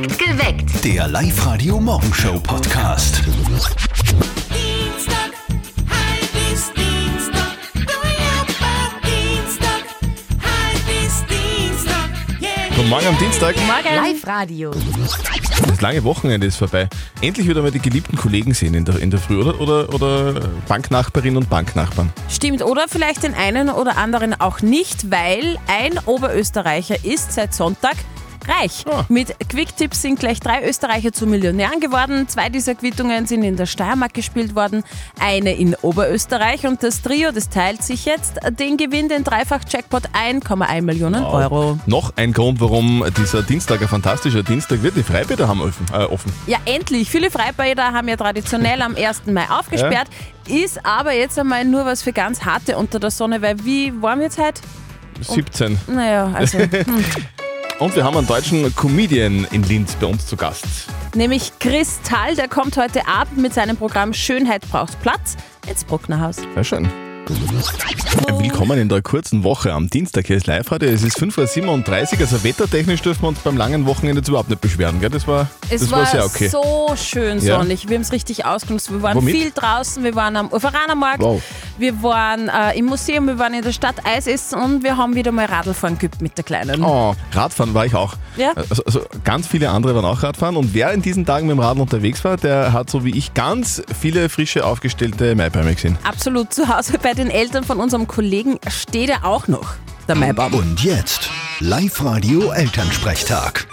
Geweckt. Der Live-Radio-Morgenshow-Podcast. Dienstag, halb bis Dienstag, Feierabend Dienstag, halb bis Dienstag, yeah. Guten Morgen am Dienstag. Live-Radio. Das lange Wochenende ist vorbei. Endlich wieder mal die geliebten Kollegen sehen in der, in der Früh, oder? Oder, oder Banknachbarinnen und Banknachbarn. Stimmt, oder vielleicht den einen oder anderen auch nicht, weil ein Oberösterreicher ist seit Sonntag reich. Ah. Mit Quick-Tipps sind gleich drei Österreicher zu Millionären geworden. Zwei dieser Quittungen sind in der Steiermark gespielt worden, eine in Oberösterreich und das Trio, das teilt sich jetzt den Gewinn, den Dreifach-Jackpot 1,1 Millionen Euro. Noch ein Grund, warum dieser Dienstag ein fantastischer Dienstag wird. Die Freibäder haben offen. Äh, offen. Ja, endlich. Viele Freibäder haben ja traditionell am 1. Mai aufgesperrt. Ist aber jetzt einmal nur was für ganz harte unter der Sonne, weil wie warm jetzt heute? 17. Naja, also hm. Und wir haben einen deutschen Comedian in Linz bei uns zu Gast. nämlich Chris Thal, der kommt heute Abend mit seinem Programm Schönheit braucht Platz ins Brucknerhaus. Sehr schön. Willkommen in der kurzen Woche am Dienstag. Hier ist Live-Radio. Es ist 5.37 Uhr. Also wettertechnisch dürfen wir uns beim langen Wochenende jetzt überhaupt nicht beschweren. Gell? Das war, Es das war, war sehr okay. so schön Ja. sonnig. Wir haben es richtig ausgenutzt. Wir waren Womit? viel draußen, wir waren am Uferanermarkt, Wow. wir waren äh, im Museum, wir waren in der Stadt Eis essen und wir haben wieder mal Radlfahren geübt mit der Kleinen. Oh, Radfahren war ich auch. Ja. Also, also ganz viele andere waren auch Radfahren und wer in diesen Tagen mit dem Radl unterwegs war, der hat so wie ich ganz viele frische aufgestellte Maibäume gesehen. Absolut zu Hause bei den Eltern von unserem Kollegen steht er auch noch, der Maibaum. Und jetzt Live-Radio-Elternsprechtag.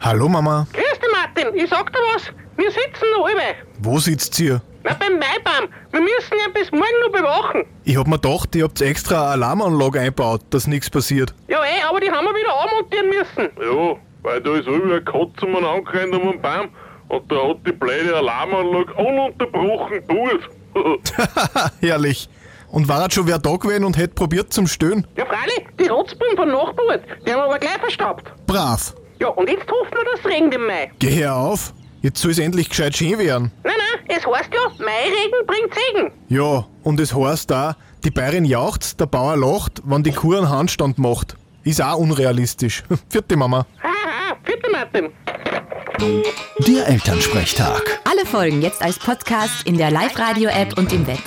Hallo Mama, Grüß dich, Martin. Ich sag dir was. Wir sitzen noch alle. wo sitzt ihr? Na, beim Maibaum. Wir müssen ihn bis morgen noch bewachen. Ich hab mir gedacht, ihr habt extra eine Alarmanlage eingebaut, dass nichts passiert. Ja, eh, aber die haben wir wieder anmontieren müssen. Ja, weil da ist über eine Katze um angerannt um einen Baum und da hat die blöde Alarmanlage ununterbrochen purt. Herrlich. Und war jetzt schon wer da gewesen und hätte probiert zum Stöhnen? Ja, freilich, die Rotzbuben von Nachbarn, die haben aber gleich verstaubt. Brav. Ja, und jetzt hoffen wir, dass es regnet im Mai. Geh her auf. Jetzt soll es endlich gescheit schön werden. Nein, nein, es heißt ja, Mairegen bringt Segen. Ja, und es heißt da, die Bayerin jaucht, der Bauer lacht, wenn die Kuh einen Handstand macht. Ist auch unrealistisch. Vierte Mama. Haha, vierte Martin. Der Elternsprechtag. Alle Folgen jetzt als Podcast in der Live-Radio-App und im Web.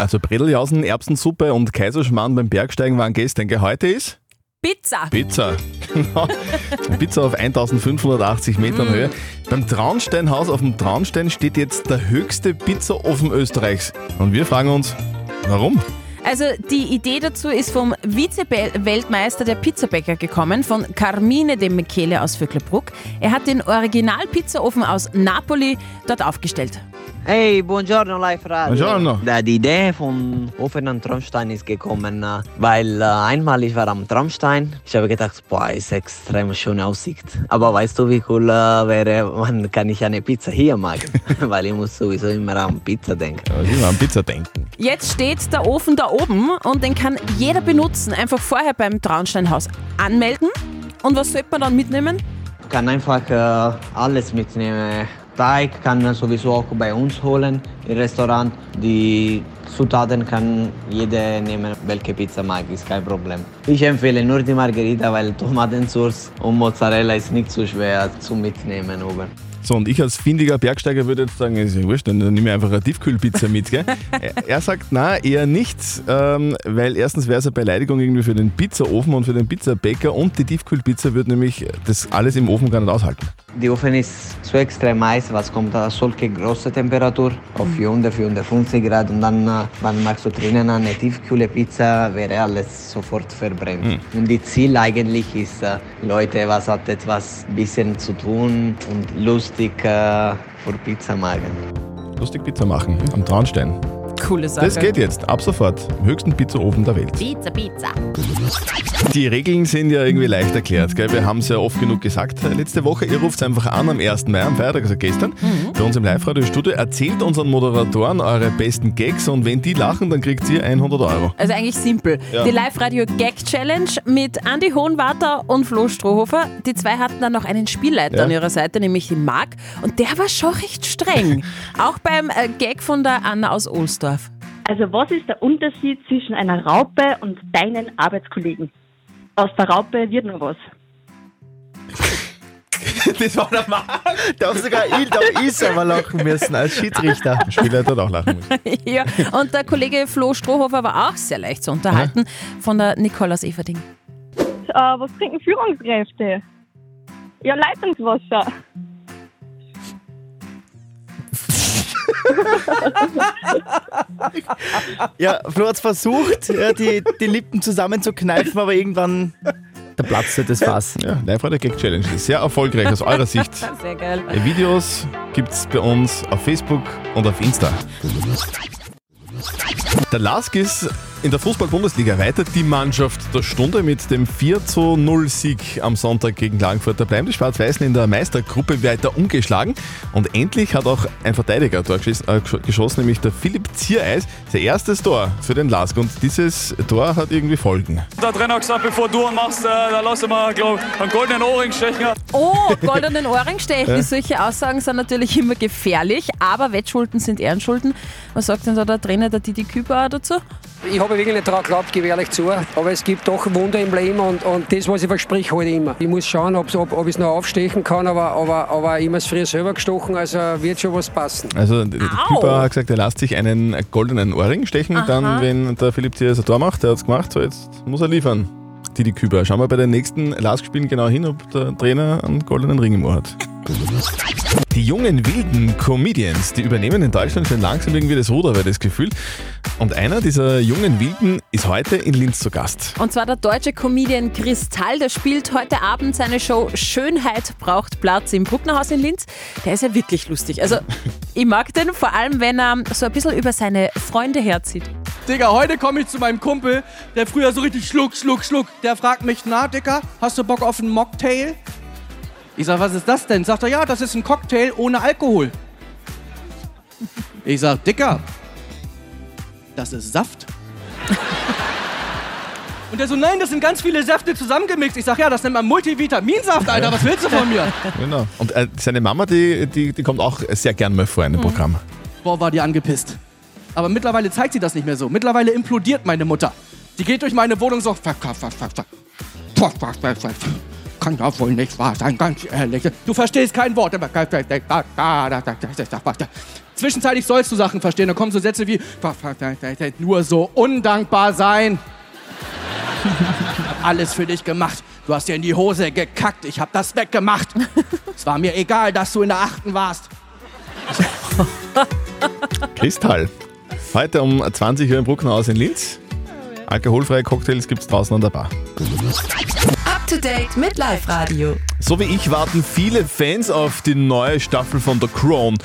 Also Bredeljausen, Erbsensuppe und Kaiserschmarrn beim Bergsteigen waren gestern. Gell? Heute ist Pizza. Pizza. Genau. Pizza auf 1580 Metern Höhe. Beim Traunsteinhaus auf dem Traunstein steht jetzt der höchste Pizzaofen Österreichs. Und wir fragen uns, warum? Also die Idee dazu ist vom Vize-Weltmeister der Pizzabäcker gekommen, von Carmine de Michele aus Vöcklerbruck. Er hat den Original-Pizzaofen aus Napoli dort aufgestellt. Hey, buongiorno Live Radio. Buongiorno. Da, die Idee von Ofen am Traumstein ist gekommen, äh, weil äh, einmal ich war am Traumstein. Ich habe gedacht, boah, ist extrem schöne Aussicht. Aber weißt du, wie cool äh, wäre, man kann ich eine Pizza hier machen? weil ich muss sowieso immer an Pizza denken. Ja, die an Pizza denken. Jetzt steht der Ofen da oben und den kann jeder benutzen. Einfach vorher beim Traunsteinhaus anmelden. Und was sollte man dann mitnehmen? kann einfach äh, alles mitnehmen. Teig kann man sowieso auch bei uns holen im Restaurant. Die Zutaten kann jeder nehmen, welche Pizza mag, ist kein Problem. Ich empfehle nur die Margherita, weil Tomatensauce und Mozzarella ist nicht so schwer zu mitnehmen oben. So, und ich als findiger Bergsteiger würde jetzt sagen, ist ja wurscht, dann nehme ich einfach eine Tiefkühlpizza mit. Gell? Er- er sagt, na, eher nicht, ähm, weil erstens wäre es eine Beleidigung irgendwie für den Pizzaofen und für den Pizzabäcker und die Tiefkühlpizza würde nämlich das alles im Ofen gar nicht aushalten. Die Ofen ist zu extrem heiß, was kommt da solche große Temperatur auf 400, 450 Grad und dann, äh, wenn machst du drinnen eine tiefkühle Pizza, wäre alles sofort verbrennt. Und die Ziel eigentlich ist, äh, Leute, was hat etwas bisschen zu tun und lustig äh, für Pizza machen. Lustig Pizza machen am Traunstein. Coole Sache. Das geht jetzt, ab sofort, im höchsten Pizzaofen der Welt. Pizza, Pizza. Die Regeln sind ja irgendwie leicht erklärt. Gell? Wir haben es ja oft genug gesagt letzte Woche. Ihr ruft einfach an am 1. Mai, am Feiertag, also gestern, bei uns im Live-Radio-Studio. Erzählt unseren Moderatoren eure besten Gags und wenn die lachen, dann kriegt ihr 100 Euro. Also eigentlich simpel. Ja. Die Live-Radio-Gag-Challenge mit Andy Hohenwarter und Flo Strohhofer. Die zwei hatten dann noch einen Spielleiter Ja. an ihrer Seite, nämlich den Marc. Und der war schon recht streng. Auch beim äh, Gag von der Anna aus Ohlsdorf. Also was ist der Unterschied zwischen einer Raupe und deinen Arbeitskollegen? Aus der Raupe wird noch was. Das war der Mann. Darf sogar ich, darf ich selber lachen müssen als Schiedsrichter. Der Spielleiter hat auch lachen müssen. ja, und der Kollege Flo Strohhofer war auch sehr leicht zu unterhalten von der Nicole aus Everding. Äh, was trinken Führungskräfte? Ja, Leitungswasser. Ja, Flo hat versucht, ja, die, die Lippen zusammenzukneifen, aber irgendwann da platzte das Fass. Ja, Live-Radio Gag Challenge ist sehr erfolgreich aus eurer Sicht. Sehr geil. Die Videos gibt's bei uns auf Facebook und auf Insta. Der Lask ist in der Fußball-Bundesliga weiter. Die Mannschaft der Stunde mit dem 4 zu 0 Sieg am Sonntag gegen Klagenfurt. Da bleiben die Schwarz-Weißen in der Meistergruppe weiter ungeschlagen. Und endlich hat auch ein Verteidiger Tor geschossen, äh, geschossen, nämlich der Philipp Ziereis. Sein erstes Tor für den Lask. Und dieses Tor hat irgendwie Folgen. Der Trainer hat gesagt, bevor du einen machst, äh, da lassen wir glaub, einen goldenen Ohrring stechen. Oh, goldenen Ohrring stechen. Solche Aussagen sind natürlich immer gefährlich, aber Wettschulden sind Ehrenschulden. Was sagt denn da der Trainer, der Didi Küber, dazu? Ich habe wirklich nicht daran geglaubt, gebe ich ehrlich zu. Aber es gibt doch Wunder im Leben und, und das, was ich verspreche, halte ich immer. Ich muss schauen, ob, ob, ob ich es noch aufstechen kann, aber, aber, aber ich habe es früher selber gestochen, also wird schon was passen. Also der Küper hat gesagt, er lässt sich einen goldenen Ohrring stechen, Aha. dann wenn der Philipp Ziereis ein Tor macht. Der hat es gemacht, so jetzt muss er liefern. Didi Küber. Schauen wir bei den nächsten Lask-Spielen genau hin, ob der Trainer einen goldenen Ring im Ohr hat. Die jungen wilden Comedians, die übernehmen in Deutschland schon langsam irgendwie das Ruder, wäre das Gefühl. Und einer dieser jungen Wilden ist heute in Linz zu Gast. Und zwar der deutsche Comedian Kristall, der spielt heute Abend seine Show Schönheit braucht Platz im Brucknerhaus in Linz. Der ist ja wirklich lustig. Also ich mag den, vor allem wenn er so ein bisschen über seine Freunde herzieht. Digga, heute komme ich zu meinem Kumpel, der früher so richtig schluck, schluck, schluck. Der fragt mich, na, Digga, hast du Bock auf einen Mocktail? Ich sag, was ist das denn? Sagt er, ja, das ist ein Cocktail ohne Alkohol. Ich sag, Dicker, das ist Saft. Und der so, nein, das sind ganz viele Säfte zusammengemixt. Ich sag, ja, das nennt man Multivitaminsaft, Alter. Was willst du von mir? Genau. Und äh, seine Mama, die, die, die kommt auch sehr gern mal vor in dem Programm. Boah, war die angepisst. Aber mittlerweile zeigt sie das nicht mehr so. Mittlerweile implodiert meine Mutter. Die geht durch meine Wohnung so. Fuck, fuck, fuck, fuck, fuck. Fuck, fuck, fuck, fuck. Kann ja wohl nicht wahr sein, ganz ehrlich. Du verstehst kein Wort. Zwischenzeitlich sollst du Sachen verstehen. Da kommen so Sätze wie nur so undankbar sein. hab alles für dich gemacht. Du hast dir in die Hose gekackt. Ich hab das weggemacht. es war mir egal, dass du in der achten warst. Kristall. Heute um 20 Uhr im Brucknerhaus in Linz. Alkoholfreie Cocktails gibt es draußen an der Bar. Up to date mit Live Radio. So wie ich warten viele Fans auf die neue Staffel von The Crown.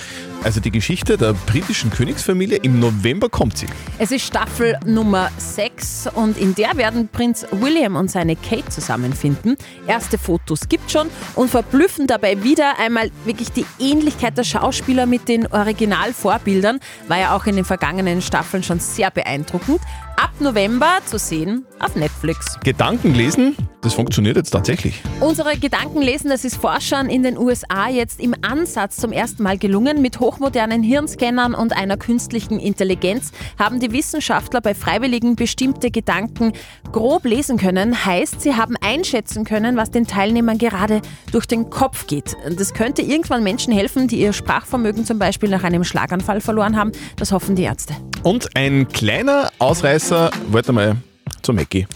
Also die Geschichte der britischen Königsfamilie. Im November kommt sie. Es ist Staffel Nummer 6 und in der werden Prinz William und seine Kate zusammenfinden. Erste Fotos gibt schon und verblüffen dabei wieder einmal wirklich die Ähnlichkeit der Schauspieler mit den Originalvorbildern. War ja auch in den vergangenen Staffeln schon sehr beeindruckend. Ab November zu sehen auf Netflix. Gedanken lesen, das funktioniert jetzt tatsächlich. Unsere Gedanken lesen, das ist Forschern in den USA jetzt im Ansatz zum ersten Mal gelungen. Mit hochmodernen Hirnscannern und einer künstlichen Intelligenz haben die Wissenschaftler bei Freiwilligen bestimmte Gedanken grob lesen können. Heißt, sie haben einschätzen können, was den Teilnehmern gerade durch den Kopf geht. Das könnte irgendwann Menschen helfen, die ihr Sprachvermögen zum Beispiel nach einem Schlaganfall verloren haben. Das hoffen die Ärzte. Und ein kleiner Ausreißer, wollte mal zum Mackie.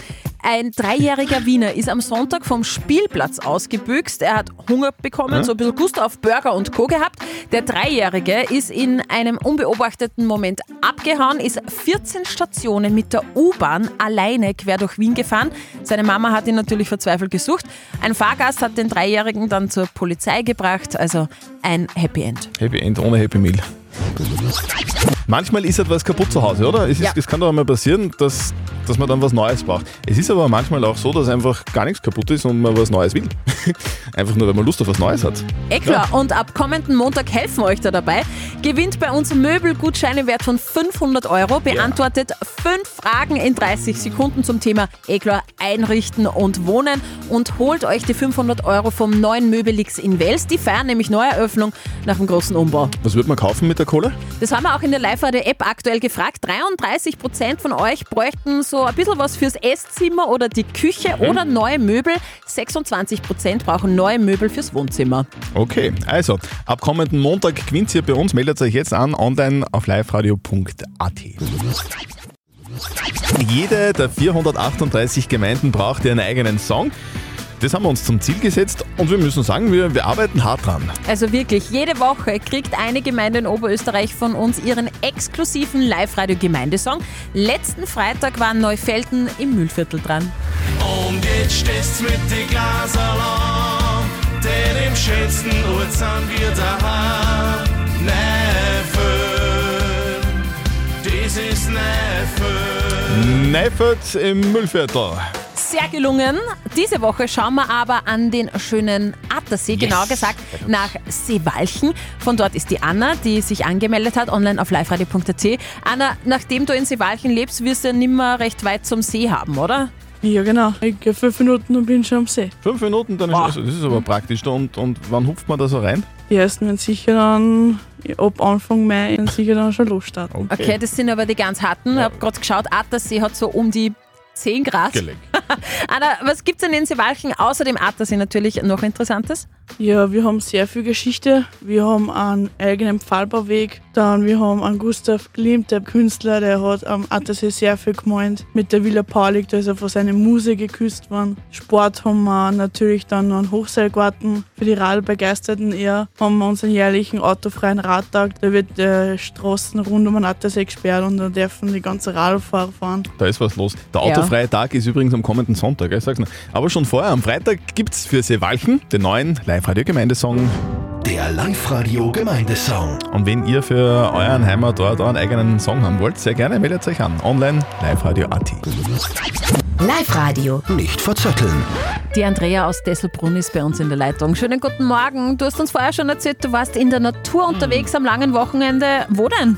Ein dreijähriger Wiener ist am Sonntag vom Spielplatz ausgebüxt. Er hat Hunger bekommen, Ja. so ein bisschen Gusto auf Burger und Co. gehabt. Der Dreijährige ist in einem unbeobachteten Moment abgehauen, ist 14 Stationen mit der U-Bahn alleine quer durch Wien gefahren. Seine Mama hat ihn natürlich verzweifelt gesucht. Ein Fahrgast hat den Dreijährigen dann zur Polizei gebracht. Also ein Happy End. Happy End ohne Happy Meal. Manchmal ist etwas kaputt zu Hause, oder? Es, ist, Ja. es kann doch einmal passieren, dass, dass man dann was Neues braucht. Es ist aber manchmal auch so, dass einfach gar nichts kaputt ist und man was Neues will. einfach nur, weil man Lust auf was Neues hat. Eh klar, und ab kommenden Montag helfen wir euch da dabei. Gewinnt bei uns Möbelgutscheine im Wert von 500 Euro, beantwortet fünf Fragen in 30 Sekunden zum Thema eh klar, Einrichten und Wohnen und holt euch die 500 Euro vom neuen Möbelix in Wels. Die feiern nämlich Neueröffnung nach dem großen Umbau. Was wird man kaufen mit der Kohle? Das haben wir auch in der live Live-Radio-App aktuell gefragt. 33% von euch bräuchten so ein bisschen was fürs Esszimmer oder die Küche oder neue Möbel. 26% brauchen neue Möbel fürs Wohnzimmer. Okay, also ab kommenden Montag gewinnt ihr bei uns. Meldet euch jetzt an online auf liveradio.at. Jede der 438 Gemeinden braucht ihren eigenen Song. Das haben wir uns zum Ziel gesetzt und wir müssen sagen, wir, wir arbeiten hart dran. Also wirklich, jede Woche kriegt eine Gemeinde in Oberösterreich von uns ihren exklusiven Live-Radio-Gemeindesong. Letzten Freitag war Neufelden im Mühlviertel dran. Und jetzt stehst mit die Glaserl denn im schönsten Ort sind wir daheim. Neffen, das ist Neffen. Neifert im Müllviertel. Sehr gelungen. Diese Woche schauen wir aber an den schönen Attersee, genauer gesagt nach Seewalchen. Von dort ist die Anna, die sich angemeldet hat, online auf liveradio.at. Anna, nachdem du in Seewalchen lebst, wirst du ja nimmer recht weit zum See haben, oder? Ja, genau. Ich gehe fünf Minuten und bin schon am See. Fünf Minuten, dann ist also, das ist aber praktisch. Und, und wann hupft man da so rein? Die ersten werden sicher dann ab Anfang Mai werden sicher dann schon losstarten. Okay, das sind aber die ganz harten. Ich habe gerade geschaut, Attersee hat so um die 10 Grad. Gelegt. Anna, was gibt es denn in Seewalchen außer dem Attersee natürlich noch Interessantes? Ja, wir haben sehr viel Geschichte. Wir haben einen eigenen Pfahlbauweg. Dann wir haben einen Gustav Klimt, der Künstler, der hat am Attersee sehr viel gemeint. Mit der Villa Paulik, da ist er von seiner Muse geküsst worden. Sport haben wir natürlich dann noch einen Hochseilgarten. Für die Radbegeisterten eher haben wir unseren jährlichen autofreien Radtag. Da wird äh, Straßen rund um den Attersee gesperrt und da dürfen die ganzen Radfahrer fahren. Da ist was los. Der Ja. autofreie Tag ist übrigens am kommenden Sonntag, ich sag's noch. Aber schon vorher, am Freitag gibt's für Seewalchen den neuen Live-Radio-Gemeindesong. Der Live-Radio-Gemeindesong. Und wenn ihr für euren Heimatort einen eigenen Song haben wollt, sehr gerne meldet euch an. Online live-radio.at. Live-Radio. Nicht verzetteln. Die Andrea aus Desselbrunn ist bei uns in der Leitung. Schönen guten Morgen. Du hast uns vorher schon erzählt, du warst in der Natur unterwegs am langen Wochenende. Wo denn?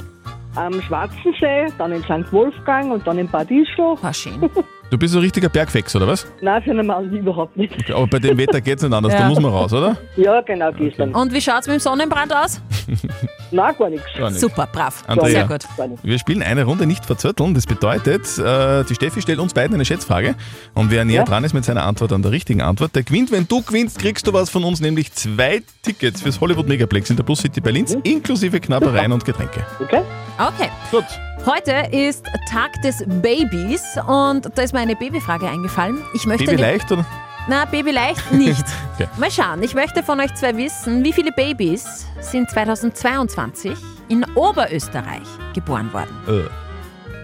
Am Schwarzensee, dann in St. Wolfgang und dann in Bad Ischl. War schön. Du bist so ein richtiger Bergfex, oder was? Nein, für einen Mann überhaupt nicht. Okay, aber bei dem Wetter geht's nicht anders, da Ja. muss man raus, oder? Ja, genau, gestern. Und wie schaut's mit dem Sonnenbrand aus? Nein, gar nichts. Gar nichts. Super, brav. Andrea, Sehr gut. wir spielen eine Runde nicht verzötteln. Das bedeutet, äh, die Steffi stellt uns beiden eine Schätzfrage. Und wer näher Ja. dran ist mit seiner Antwort an der richtigen Antwort, der gewinnt. Wenn du gewinnst, kriegst du was von uns, nämlich zwei Tickets fürs Hollywood Megaplex in der Plus City Berlins, inklusive Knabbereien und Getränke. Okay. Okay. Gut. Heute ist Tag des Babys und da ist mir eine Babyfrage eingefallen. Ich möchte Baby leicht, oder? Na, Baby leicht nicht. Okay. Mal schauen, ich möchte von euch zwei wissen, wie viele Babys sind 2022 in Oberösterreich geboren worden?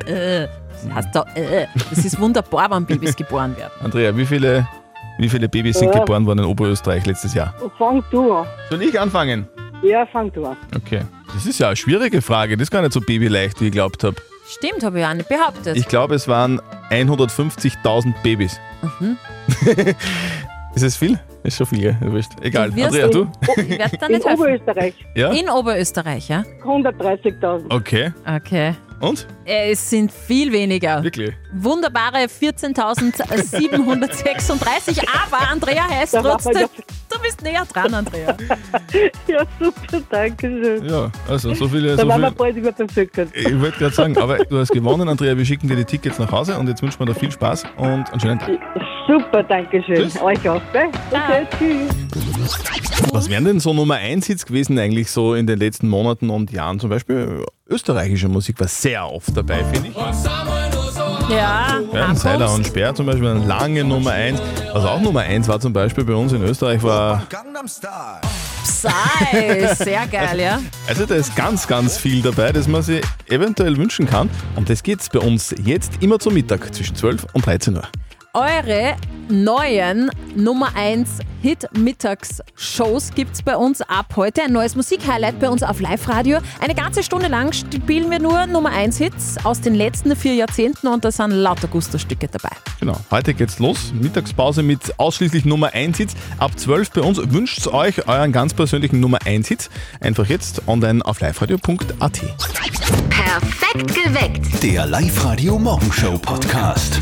Äh. Äh, das heißt da, äh. Das ist wunderbar, wenn Babys geboren werden. Andrea, wie viele, wie viele Babys sind Ja. geboren worden in Oberösterreich letztes Jahr? Fang du an. Soll ich anfangen? Ja, fang du an. Okay. Das ist ja eine schwierige Frage. Das ist gar nicht so babyleicht, wie ich geglaubt habe. Stimmt, habe ich auch nicht behauptet. Ich glaube, es waren 150.000 Babys. Mhm. ist es viel? Ist schon viel, gell? Wurscht. Egal. Du Andrea, du? Ich werde da In nicht helfen. Oberösterreich. Ja? In Oberösterreich, ja? 130.000. Okay. Okay. Und? Äh, Es sind viel weniger. Wirklich? Wunderbare 14.736. Aber Andrea heißt trotzdem. ja- Du bist näher dran, Andrea. Ja, super, danke schön. Ja, also so viele. Da So waren wir bald über den Völkern. ich wollte gerade sagen, aber du hast gewonnen, Andrea. Wir schicken dir die Tickets nach Hause und jetzt wünschen wir dir viel Spaß und einen schönen Tag. Super, danke schön. Tschüss. Euch auch, gell? Okay, tschüss. Was wären denn so Nummer 1 Hits gewesen eigentlich so in den letzten Monaten und Jahren? Zum Beispiel österreichische Musik war sehr oft dabei, finde ich. Ja, Ja, Seiler und Speer zum Beispiel, eine lange Nummer 1. Was auch Nummer 1 war zum Beispiel bei uns in Österreich war... Psy. Sehr geil, ja? Also da ist ganz, ganz viel dabei, das man sich eventuell wünschen kann. Und das geht's bei uns jetzt immer zum Mittag zwischen 12 und 13 Uhr. Eure neuen Nummer 1 Hit-Mittags-Shows gibt es bei uns ab heute. Ein neues Musikhighlight bei uns auf Live-Radio. Eine ganze Stunde lang spielen wir nur Nummer 1 Hits aus den letzten vier Jahrzehnten und da sind lauter Gusto-Stücke dabei. Genau, heute geht's los. Mittagspause mit ausschließlich Nummer 1 Hits. Ab 12 bei uns wünscht euch euren ganz persönlichen Nummer 1 Hit. Einfach jetzt online auf liveradio.at. Perfekt geweckt. Der Live-Radio Morgenshow Podcast.